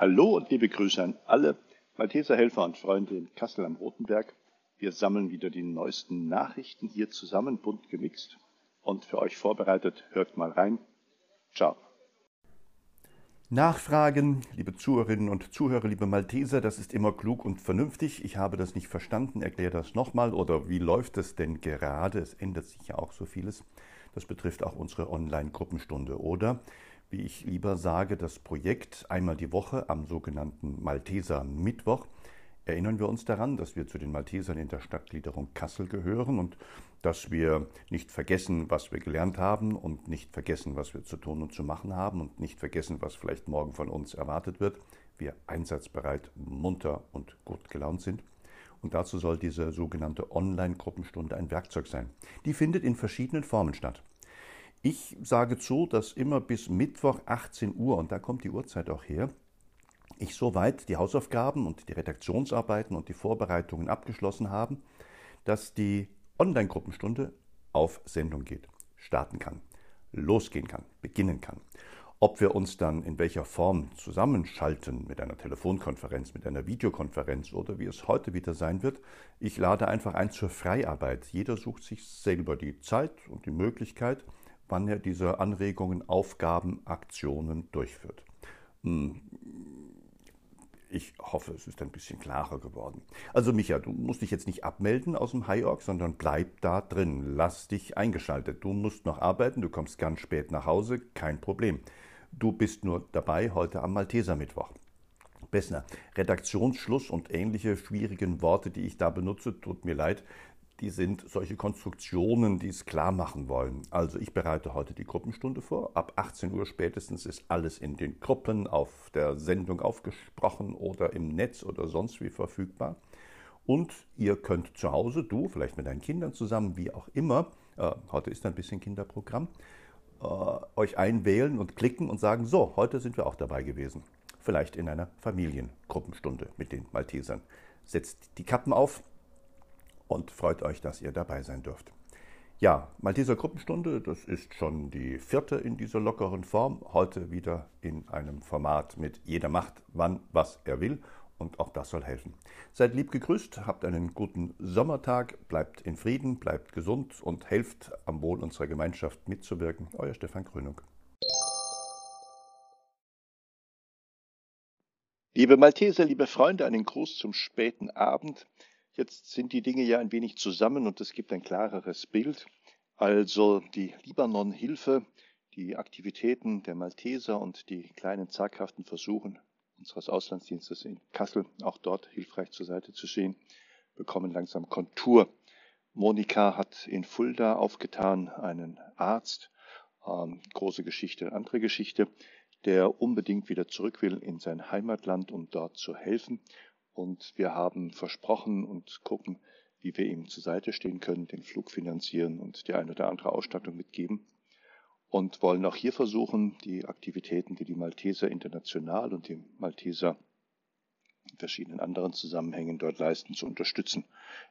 Hallo und liebe Grüße an alle Malteser Helfer und Freunde in Kassel am Rotenberg. Wir sammeln wieder die neuesten Nachrichten hier zusammen, bunt gemixt und für euch vorbereitet. Hört mal rein. Ciao. Nachfragen, liebe Zuhörerinnen und Zuhörer, liebe Malteser, das ist immer klug und vernünftig. Ich habe das nicht verstanden, erkläre das nochmal. Oder wie läuft es denn gerade? Es ändert sich ja auch so vieles. Das betrifft auch unsere Online-Gruppenstunde. Oder, wie ich lieber sage, das Projekt einmal die Woche am sogenannten Malteser Mittwoch erinnern wir uns daran, dass wir zu den Maltesern in der Stadtgliederung Kassel gehören und dass wir nicht vergessen, was wir gelernt haben und nicht vergessen, was wir zu tun und zu machen haben und nicht vergessen, was vielleicht morgen von uns erwartet wird. Wir einsatzbereit, munter und gut gelaunt sind. Und dazu soll diese sogenannte Online-Gruppenstunde ein Werkzeug sein. Die findet in verschiedenen Formen statt. Ich sage zu, dass immer bis Mittwoch 18 Uhr, und da kommt die Uhrzeit auch her, ich soweit die Hausaufgaben und die Redaktionsarbeiten und die Vorbereitungen abgeschlossen haben, dass die Online-Gruppenstunde auf Sendung geht, starten kann, losgehen kann, beginnen kann. Ob wir uns dann in welcher Form zusammenschalten mit einer Telefonkonferenz, mit einer Videokonferenz oder wie es heute wieder sein wird, ich lade einfach ein zur Freiarbeit. Jeder sucht sich selber die Zeit und die Möglichkeit, wann er diese Anregungen, Aufgaben, Aktionen durchführt. Hm, ich hoffe, es ist ein bisschen klarer geworden. Also Micha, du musst dich jetzt nicht abmelden aus dem High sondern bleib da drin. Lass dich eingeschaltet. Du musst noch arbeiten, du kommst ganz spät nach Hause, kein Problem. Du bist nur dabei heute am Malteser Mittwoch. Bessner, Redaktionsschluss und ähnliche schwierigen Worte, die ich da benutze, tut mir leid, die sind solche Konstruktionen, die es klar machen wollen. Also ich bereite heute die Gruppenstunde vor. Ab 18 Uhr spätestens ist alles in den Gruppen auf der Sendung aufgesprochen oder im Netz oder sonst wie verfügbar. Und ihr könnt zu Hause, du, vielleicht mit deinen Kindern zusammen, wie auch immer, äh, heute ist ein bisschen Kinderprogramm, äh, euch einwählen und klicken und sagen, so, heute sind wir auch dabei gewesen. Vielleicht in einer Familiengruppenstunde mit den Maltesern. Setzt die Kappen auf, und freut euch, dass ihr dabei sein dürft. Ja, Malteser Gruppenstunde, das ist schon die vierte in dieser lockeren Form. Heute wieder in einem Format mit jeder macht wann, was er will. Und auch das soll helfen. Seid lieb gegrüßt, habt einen guten Sommertag, bleibt in Frieden, bleibt gesund und helft am Wohl unserer Gemeinschaft mitzuwirken. Euer Stefan Krönung. Liebe Malteser, liebe Freunde, einen Gruß zum späten Abend. Jetzt sind die Dinge ja ein wenig zusammen und es gibt ein klareres Bild. Also die Libanon-Hilfe, die Aktivitäten der Malteser und die kleinen zaghaften Versuchen unseres Auslandsdienstes in Kassel, auch dort hilfreich zur Seite zu stehen, bekommen langsam Kontur. Monika hat in Fulda aufgetan einen Arzt, ähm, große Geschichte, andere Geschichte, der unbedingt wieder zurück will in sein Heimatland, um dort zu helfen. Und wir haben versprochen und gucken, wie wir ihm zur Seite stehen können, den Flug finanzieren und die eine oder andere Ausstattung mitgeben. Und wollen auch hier versuchen, die Aktivitäten, die die Malteser international und die Malteser in verschiedenen anderen Zusammenhängen dort leisten, zu unterstützen,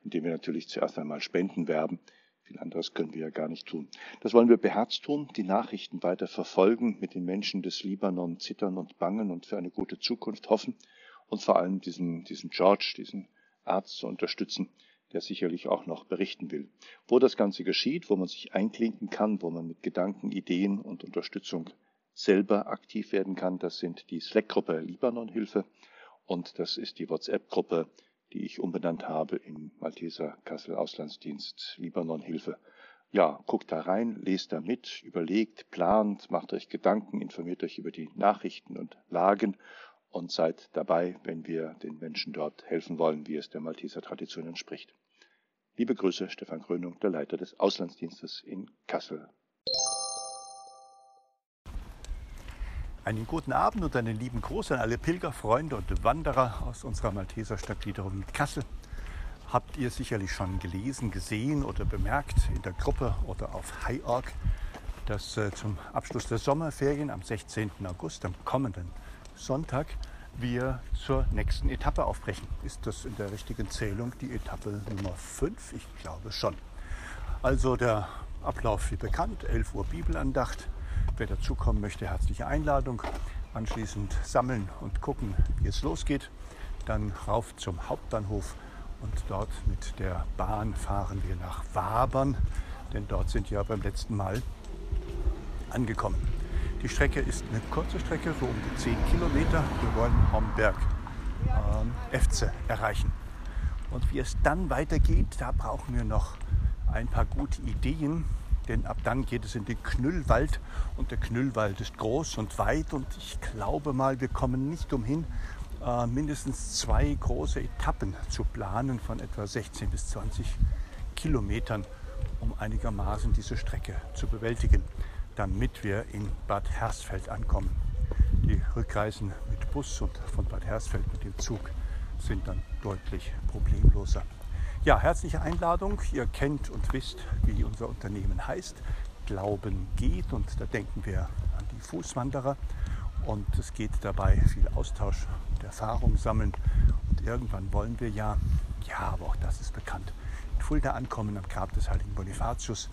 indem wir natürlich zuerst einmal Spenden werben. Viel anderes können wir ja gar nicht tun. Das wollen wir beherzt tun, die Nachrichten weiter verfolgen, mit den Menschen des Libanon zittern und bangen und für eine gute Zukunft hoffen und vor allem diesen, diesen George, diesen Arzt zu unterstützen, der sicherlich auch noch berichten will. Wo das Ganze geschieht, wo man sich einklinken kann, wo man mit Gedanken, Ideen und Unterstützung selber aktiv werden kann, das sind die Slack-Gruppe Libanon-Hilfe und das ist die WhatsApp-Gruppe, die ich umbenannt habe in Malteser Kassel Auslandsdienst Libanon-Hilfe. Ja, guckt da rein, lest da mit, überlegt, plant, macht euch Gedanken, informiert euch über die Nachrichten und Lagen und seid dabei, wenn wir den Menschen dort helfen wollen, wie es der Malteser Tradition entspricht. Liebe Grüße, Stefan Krönung, der Leiter des Auslandsdienstes in Kassel. Einen guten Abend und einen lieben Gruß an alle Pilgerfreunde und Wanderer aus unserer Malteser Stadtgliederung Kassel. Habt ihr sicherlich schon gelesen, gesehen oder bemerkt in der Gruppe oder auf HiOrg, dass äh, zum Abschluss der Sommerferien am 16. August, am kommenden Sonntag wir zur nächsten Etappe aufbrechen. Ist das in der richtigen Zählung die Etappe Nummer 5? Ich glaube schon. Also der Ablauf wie bekannt, 11 Uhr Bibelandacht. Wer dazukommen möchte, herzliche Einladung. anschließend sammeln und gucken, wie es losgeht. Dann rauf zum Hauptbahnhof und dort mit der Bahn fahren wir nach Wabern, denn dort sind wir beim letzten Mal angekommen. Die Strecke ist eine kurze Strecke, so um die 10 Kilometer. Wir wollen Homberg ähm, Efze erreichen. Und wie es dann weitergeht, da brauchen wir noch ein paar gute Ideen, denn ab dann geht es in den Knüllwald und der Knüllwald ist groß und weit und ich glaube mal, wir kommen nicht umhin, äh, mindestens zwei große Etappen zu planen von etwa 16 bis 20 Kilometern, um einigermaßen diese Strecke zu bewältigen, damit wir in Bad Hersfeld ankommen. Die Rückreisen mit Bus und von Bad Hersfeld mit dem Zug sind dann deutlich problemloser. Ja, herzliche Einladung. Ihr kennt und wisst, wie unser Unternehmen heißt. Glauben geht und da denken wir an die Fußwanderer. Und es geht dabei viel Austausch und Erfahrung sammeln. Und irgendwann wollen wir ja, ja, aber auch das ist bekannt, in Fulda ankommen am Grab des heiligen Bonifatius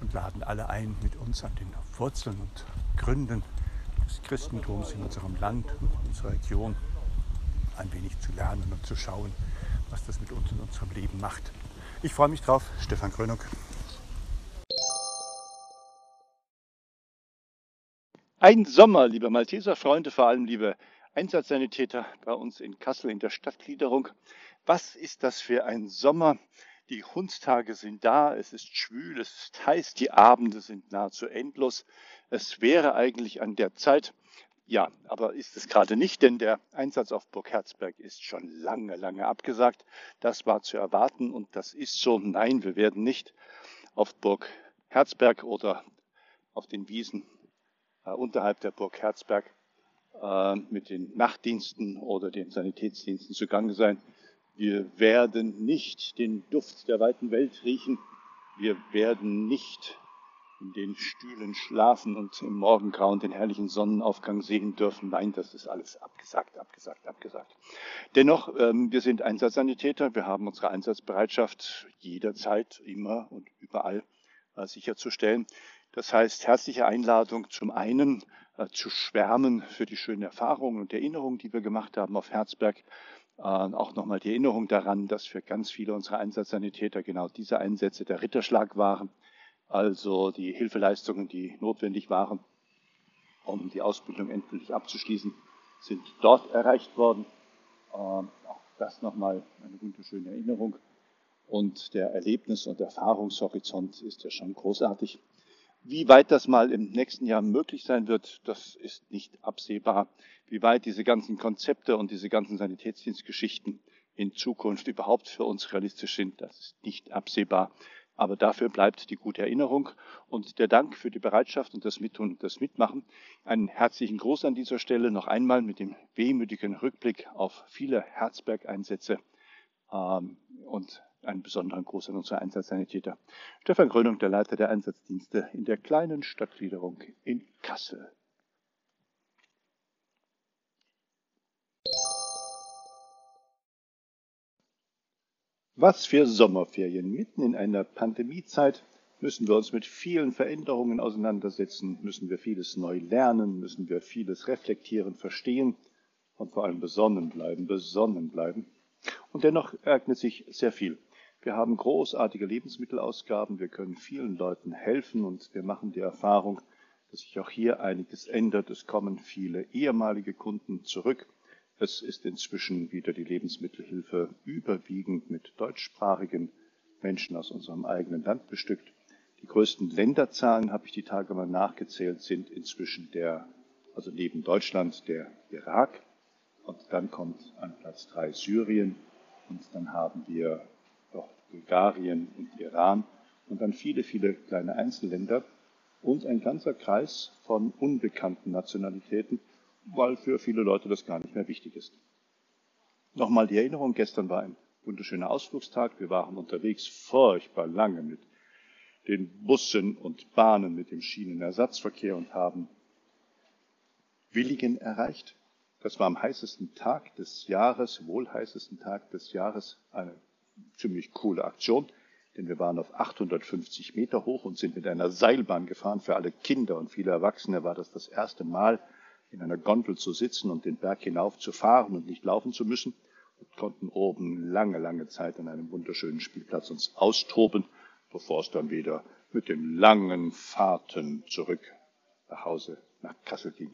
und laden alle ein, mit uns an den Wurzeln und Gründen des Christentums in unserem Land und in unserer Region ein wenig zu lernen und zu schauen, was das mit uns in unserem Leben macht. Ich freue mich drauf. Stefan Krönung. Ein Sommer, liebe Malteser Freunde, vor allem liebe Einsatzsanitäter bei uns in Kassel in der Stadtgliederung. Was ist das für ein Sommer? Die Hundstage sind da, es ist schwül, es ist heiß, die Abende sind nahezu endlos. Es wäre eigentlich an der Zeit, ja, aber ist es gerade nicht, denn der Einsatz auf Burg Herzberg ist schon lange, lange abgesagt. Das war zu erwarten und das ist so. Nein, wir werden nicht auf Burg Herzberg oder auf den Wiesen äh, unterhalb der Burg Herzberg äh, mit den Nachtdiensten oder den Sanitätsdiensten zugange sein. Wir werden nicht den Duft der weiten Welt riechen. Wir werden nicht in den Stühlen schlafen und im Morgengrauen den herrlichen Sonnenaufgang sehen dürfen. Nein, das ist alles abgesagt, abgesagt, abgesagt. Dennoch, ähm, wir sind Einsatzsanitäter. Wir haben unsere Einsatzbereitschaft jederzeit, immer und überall äh, sicherzustellen. Das heißt, herzliche Einladung zum einen äh, zu schwärmen für die schönen Erfahrungen und Erinnerungen, die wir gemacht haben auf Herzberg. Äh, auch nochmal die Erinnerung daran, dass für ganz viele unserer Einsatzsanitäter genau diese Einsätze der Ritterschlag waren also die Hilfeleistungen, die notwendig waren, um die Ausbildung endgültig abzuschließen, sind dort erreicht worden. Ähm, auch das nochmal eine wunderschöne Erinnerung. Und der Erlebnis- und Erfahrungshorizont ist ja schon großartig. Wie weit das mal im nächsten Jahr möglich sein wird, das ist nicht absehbar. Wie weit diese ganzen Konzepte und diese ganzen Sanitätsdienstgeschichten in Zukunft überhaupt für uns realistisch sind, das ist nicht absehbar. Aber dafür bleibt die gute Erinnerung und der Dank für die Bereitschaft und das Mittun und das Mitmachen. Einen herzlichen Gruß an dieser Stelle noch einmal mit dem wehmütigen Rückblick auf viele Herzberg-Einsätze ähm, und einen besonderen Gruß an unsere Einsatzsanitäter. Stefan Grönung, der Leiter der Einsatzdienste in der kleinen Stadtgliederung in Kassel. Was für Sommerferien. Mitten in einer Pandemiezeit müssen wir uns mit vielen Veränderungen auseinandersetzen, müssen wir vieles neu lernen, müssen wir vieles reflektieren, verstehen und vor allem besonnen bleiben, besonnen bleiben. Und dennoch ereignet sich sehr viel. Wir haben großartige Lebensmittelausgaben, wir können vielen Leuten helfen und wir machen die Erfahrung, dass sich auch hier einiges ändert. Es kommen viele ehemalige Kunden zurück es ist inzwischen wieder die Lebensmittelhilfe überwiegend mit deutschsprachigen Menschen aus unserem eigenen Land bestückt. Die größten Länderzahlen, habe ich die Tage mal nachgezählt, sind inzwischen der, also neben Deutschland, der Irak. Und dann kommt an Platz drei Syrien. Und dann haben wir Bulgarien und Iran. Und dann viele, viele kleine Einzelländer. Und ein ganzer Kreis von unbekannten Nationalitäten, weil für viele Leute das gar nicht mehr wichtig ist. Nochmal die Erinnerung, gestern war ein wunderschöner Ausflugstag. Wir waren unterwegs furchtbar lange mit den Bussen und Bahnen, mit dem Schienenersatzverkehr und haben Willigen erreicht. Das war am heißesten Tag des Jahres, wohl heißesten Tag des Jahres, eine ziemlich coole Aktion, denn wir waren auf 850 Meter hoch und sind mit einer Seilbahn gefahren. Für alle Kinder und viele Erwachsene war das das erste Mal, in einer Gondel zu sitzen und den Berg hinauf zu fahren und nicht laufen zu müssen und konnten oben lange, lange Zeit an einem wunderschönen Spielplatz uns austoben, bevor es dann wieder mit den langen Fahrten zurück nach Hause nach Kassel ging.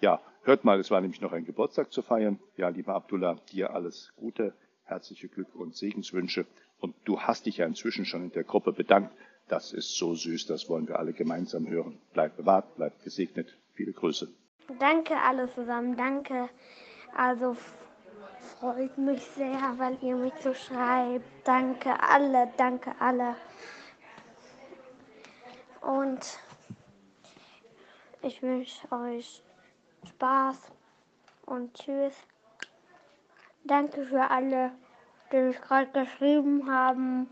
Ja, hört mal, es war nämlich noch ein Geburtstag zu feiern. Ja, lieber Abdullah, dir alles Gute, herzliche Glück und Segenswünsche. Und du hast dich ja inzwischen schon in der Gruppe bedankt. Das ist so süß, das wollen wir alle gemeinsam hören. Bleib bewahrt, bleib gesegnet. Viele Grüße. Danke alle zusammen, danke. Also freut mich sehr, weil ihr mich so schreibt. Danke alle, danke alle. Und ich wünsche euch Spaß und tschüss. Danke für alle, die mich gerade geschrieben haben.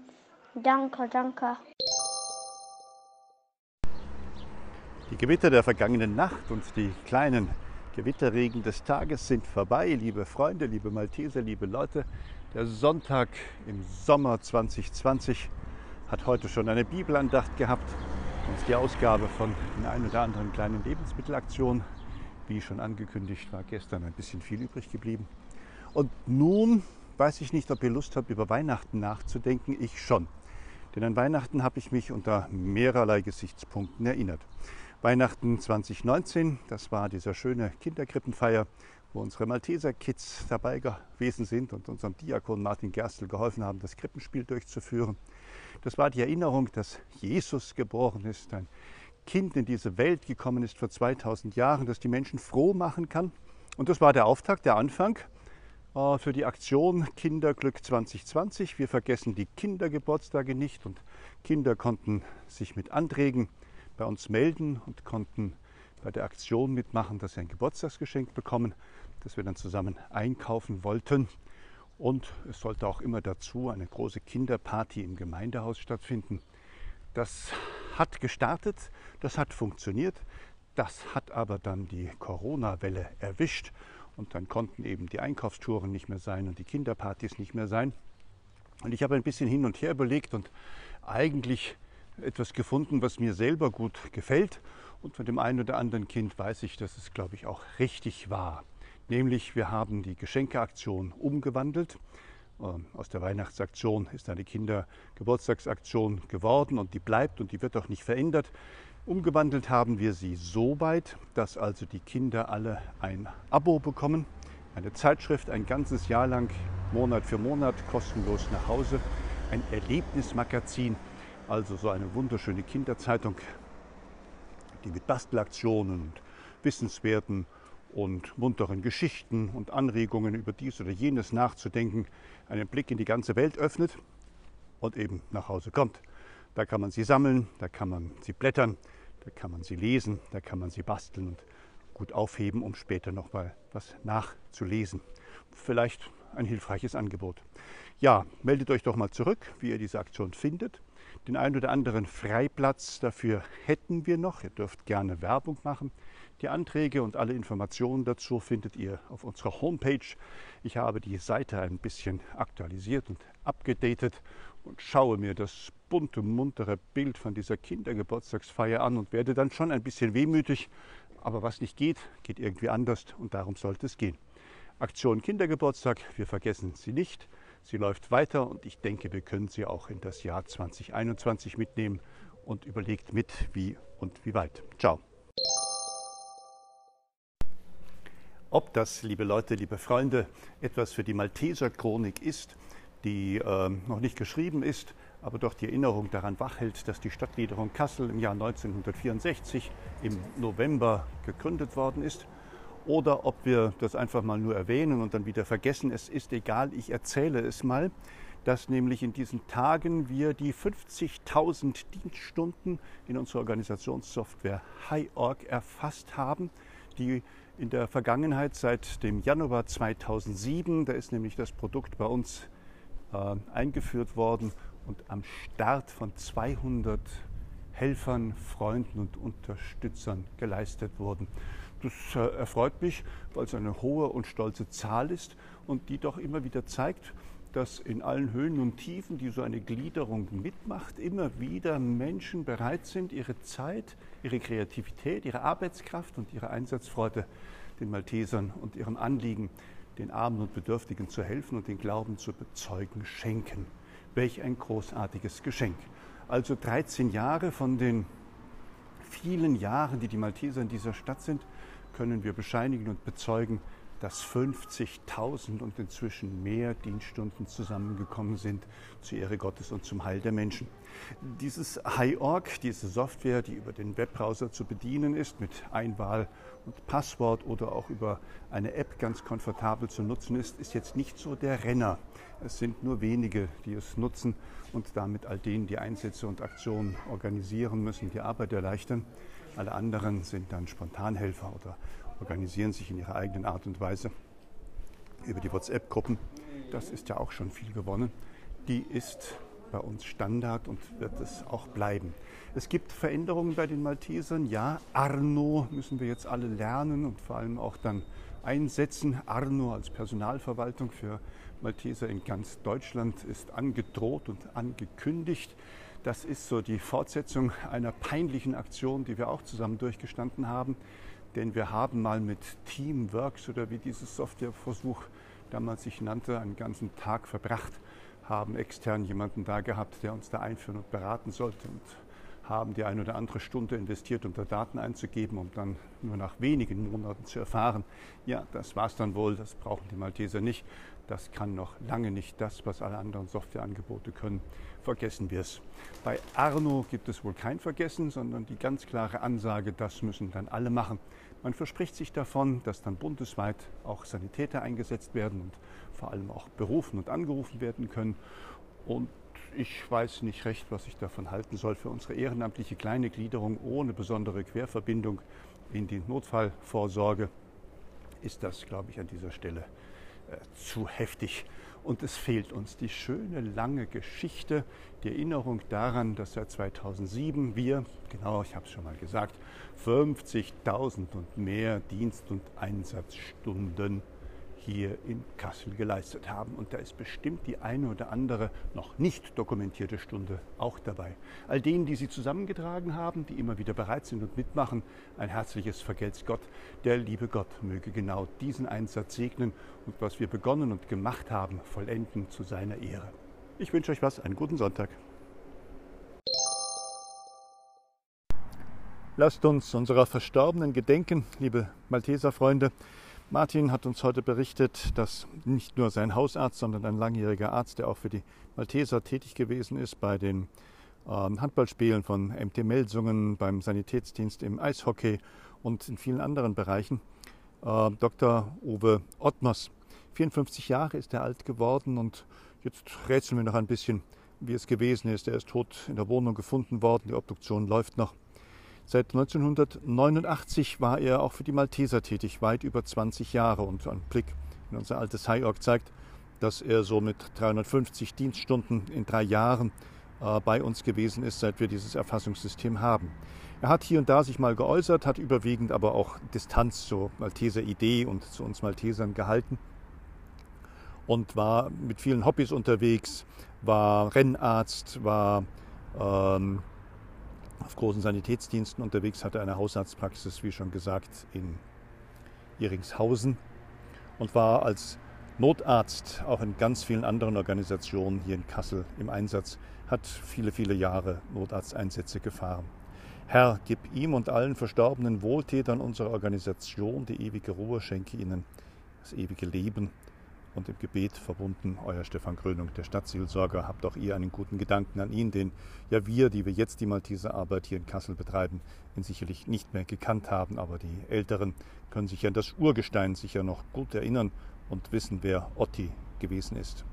Danke, danke. Die Gewitter der vergangenen Nacht und die kleinen Gewitterregen des Tages sind vorbei, liebe Freunde, liebe Malteser, liebe Leute. Der Sonntag im Sommer 2020 hat heute schon eine Bibelandacht gehabt und die Ausgabe von den ein oder anderen kleinen Lebensmittelaktionen. Wie schon angekündigt, war gestern ein bisschen viel übrig geblieben. Und nun weiß ich nicht, ob ihr Lust habt, über Weihnachten nachzudenken. Ich schon. Denn an Weihnachten habe ich mich unter mehrerlei Gesichtspunkten erinnert. Weihnachten 2019. Das war dieser schöne Kinderkrippenfeier, wo unsere Malteser Kids dabei gewesen sind und unserem Diakon Martin Gerstl geholfen haben, das Krippenspiel durchzuführen. Das war die Erinnerung, dass Jesus geboren ist, ein Kind in diese Welt gekommen ist vor 2000 Jahren, das die Menschen froh machen kann. Und das war der Auftakt, der Anfang für die Aktion Kinderglück 2020. Wir vergessen die Kindergeburtstage nicht und Kinder konnten sich mit Anträgen bei uns melden und konnten bei der Aktion mitmachen, dass sie ein Geburtstagsgeschenk bekommen, das wir dann zusammen einkaufen wollten. Und es sollte auch immer dazu eine große Kinderparty im Gemeindehaus stattfinden. Das hat gestartet, das hat funktioniert, das hat aber dann die Corona-Welle erwischt und dann konnten eben die Einkaufstouren nicht mehr sein und die Kinderpartys nicht mehr sein. Und ich habe ein bisschen hin und her überlegt und eigentlich etwas gefunden, was mir selber gut gefällt. Und von dem einen oder anderen Kind weiß ich, dass es, glaube ich, auch richtig war. Nämlich, wir haben die Geschenkeaktion umgewandelt. Ähm, aus der Weihnachtsaktion ist eine Kindergeburtstagsaktion geworden und die bleibt und die wird auch nicht verändert. Umgewandelt haben wir sie so weit, dass also die Kinder alle ein Abo bekommen, eine Zeitschrift ein ganzes Jahr lang, Monat für Monat, kostenlos nach Hause, ein Erlebnismagazin also so eine wunderschöne Kinderzeitung, die mit Bastelaktionen und Wissenswerten und munteren Geschichten und Anregungen über dies oder jenes nachzudenken, einen Blick in die ganze Welt öffnet und eben nach Hause kommt. Da kann man sie sammeln, da kann man sie blättern, da kann man sie lesen, da kann man sie basteln und gut aufheben, um später noch mal was nachzulesen. Vielleicht ein hilfreiches Angebot. Ja, meldet euch doch mal zurück, wie ihr diese Aktion findet. Den einen oder anderen Freiplatz dafür hätten wir noch. Ihr dürft gerne Werbung machen. Die Anträge und alle Informationen dazu findet ihr auf unserer Homepage. Ich habe die Seite ein bisschen aktualisiert und abgedatet und schaue mir das bunte, muntere Bild von dieser Kindergeburtstagsfeier an und werde dann schon ein bisschen wehmütig. Aber was nicht geht, geht irgendwie anders und darum sollte es gehen. Aktion Kindergeburtstag, wir vergessen sie nicht. Sie läuft weiter und ich denke, wir können sie auch in das Jahr 2021 mitnehmen und überlegt mit, wie und wie weit. Ciao. Ob das, liebe Leute, liebe Freunde, etwas für die Malteser Chronik ist, die äh, noch nicht geschrieben ist, aber doch die Erinnerung daran wachhält, dass die Stadtgliederung Kassel im Jahr 1964 im November gegründet worden ist oder ob wir das einfach mal nur erwähnen und dann wieder vergessen. Es ist egal, ich erzähle es mal, dass nämlich in diesen Tagen wir die 50.000 Dienststunden in unserer Organisationssoftware HiOrg erfasst haben, die in der Vergangenheit seit dem Januar 2007, da ist nämlich das Produkt bei uns äh, eingeführt worden und am Start von 200 Helfern, Freunden und Unterstützern geleistet wurden. Das äh, erfreut mich, weil es eine hohe und stolze Zahl ist und die doch immer wieder zeigt, dass in allen Höhen und Tiefen, die so eine Gliederung mitmacht, immer wieder Menschen bereit sind, ihre Zeit, ihre Kreativität, ihre Arbeitskraft und ihre Einsatzfreude den Maltesern und ihrem Anliegen, den Armen und Bedürftigen zu helfen und den Glauben zu bezeugen, schenken. Welch ein großartiges Geschenk. Also 13 Jahre von den vielen Jahren, die die Malteser in dieser Stadt sind, können wir bescheinigen und bezeugen, dass 50.000 und inzwischen mehr Dienststunden zusammengekommen sind zur Ehre Gottes und zum Heil der Menschen. Dieses HiOrg, diese Software, die über den Webbrowser zu bedienen ist, mit Einwahl und Passwort oder auch über eine App ganz komfortabel zu nutzen ist, ist jetzt nicht so der Renner. Es sind nur wenige, die es nutzen und damit all denen, die Einsätze und Aktionen organisieren müssen, die Arbeit erleichtern. Alle anderen sind dann Spontanhelfer oder organisieren sich in ihrer eigenen Art und Weise über die WhatsApp-Gruppen. Das ist ja auch schon viel gewonnen. Die ist bei uns Standard und wird es auch bleiben. Es gibt Veränderungen bei den Maltesern. Ja, Arno müssen wir jetzt alle lernen und vor allem auch dann einsetzen. Arno als Personalverwaltung für Malteser in ganz Deutschland ist angedroht und angekündigt. Das ist so die Fortsetzung einer peinlichen Aktion, die wir auch zusammen durchgestanden haben. Denn wir haben mal mit Teamworks oder wie dieses Softwareversuch damals sich nannte, einen ganzen Tag verbracht, haben extern jemanden da gehabt, der uns da einführen und beraten sollte und haben die eine oder andere Stunde investiert, um da Daten einzugeben, um dann nur nach wenigen Monaten zu erfahren, ja, das war's dann wohl, das brauchen die Malteser nicht, das kann noch lange nicht das, was alle anderen Softwareangebote können. Vergessen wir es. Bei Arno gibt es wohl kein Vergessen, sondern die ganz klare Ansage, das müssen dann alle machen. Man verspricht sich davon, dass dann bundesweit auch Sanitäter eingesetzt werden und vor allem auch berufen und angerufen werden können. Und ich weiß nicht recht, was ich davon halten soll. Für unsere ehrenamtliche kleine Gliederung ohne besondere Querverbindung in die Notfallvorsorge ist das, glaube ich, an dieser Stelle äh, zu heftig. Und es fehlt uns die schöne lange Geschichte, die Erinnerung daran, dass seit 2007 wir, genau, ich habe es schon mal gesagt, 50.000 und mehr Dienst- und Einsatzstunden hier in Kassel geleistet haben. Und da ist bestimmt die eine oder andere noch nicht dokumentierte Stunde auch dabei. All denen, die sie zusammengetragen haben, die immer wieder bereit sind und mitmachen, ein herzliches Vergelt's Gott. Der liebe Gott möge genau diesen Einsatz segnen und was wir begonnen und gemacht haben, vollenden zu seiner Ehre. Ich wünsche euch was, einen guten Sonntag. Lasst uns unserer Verstorbenen gedenken, liebe Malteser Freunde. Martin hat uns heute berichtet, dass nicht nur sein Hausarzt, sondern ein langjähriger Arzt, der auch für die Malteser tätig gewesen ist, bei den äh, Handballspielen von MT Melsungen, beim Sanitätsdienst im Eishockey und in vielen anderen Bereichen, äh, Dr. Uwe Ottmers. 54 Jahre ist er alt geworden und jetzt rätseln wir noch ein bisschen, wie es gewesen ist. Er ist tot in der Wohnung gefunden worden, die Obduktion läuft noch. Seit 1989 war er auch für die Malteser tätig, weit über 20 Jahre. Und ein Blick in unser altes High-Org zeigt, dass er so mit 350 Dienststunden in drei Jahren äh, bei uns gewesen ist, seit wir dieses Erfassungssystem haben. Er hat hier und da sich mal geäußert, hat überwiegend aber auch Distanz zur Malteser Idee und zu uns Maltesern gehalten und war mit vielen Hobbys unterwegs, war Rennarzt, war ähm, auf großen Sanitätsdiensten unterwegs, hatte eine Hausarztpraxis, wie schon gesagt, in Iringshausen und war als Notarzt auch in ganz vielen anderen Organisationen hier in Kassel im Einsatz, hat viele, viele Jahre Notarzteinsätze gefahren. Herr, gib ihm und allen verstorbenen Wohltätern unserer Organisation die ewige Ruhe, schenke ihnen das ewige Leben und im Gebet verbunden, euer Stefan Krönung, der Stadtseelsorger. Habt auch ihr einen guten Gedanken an ihn, den ja wir, die wir jetzt die Malteser Arbeit hier in Kassel betreiben, ihn sicherlich nicht mehr gekannt haben, aber die Älteren können sich an das Urgestein sicher noch gut erinnern und wissen, wer Otti gewesen ist.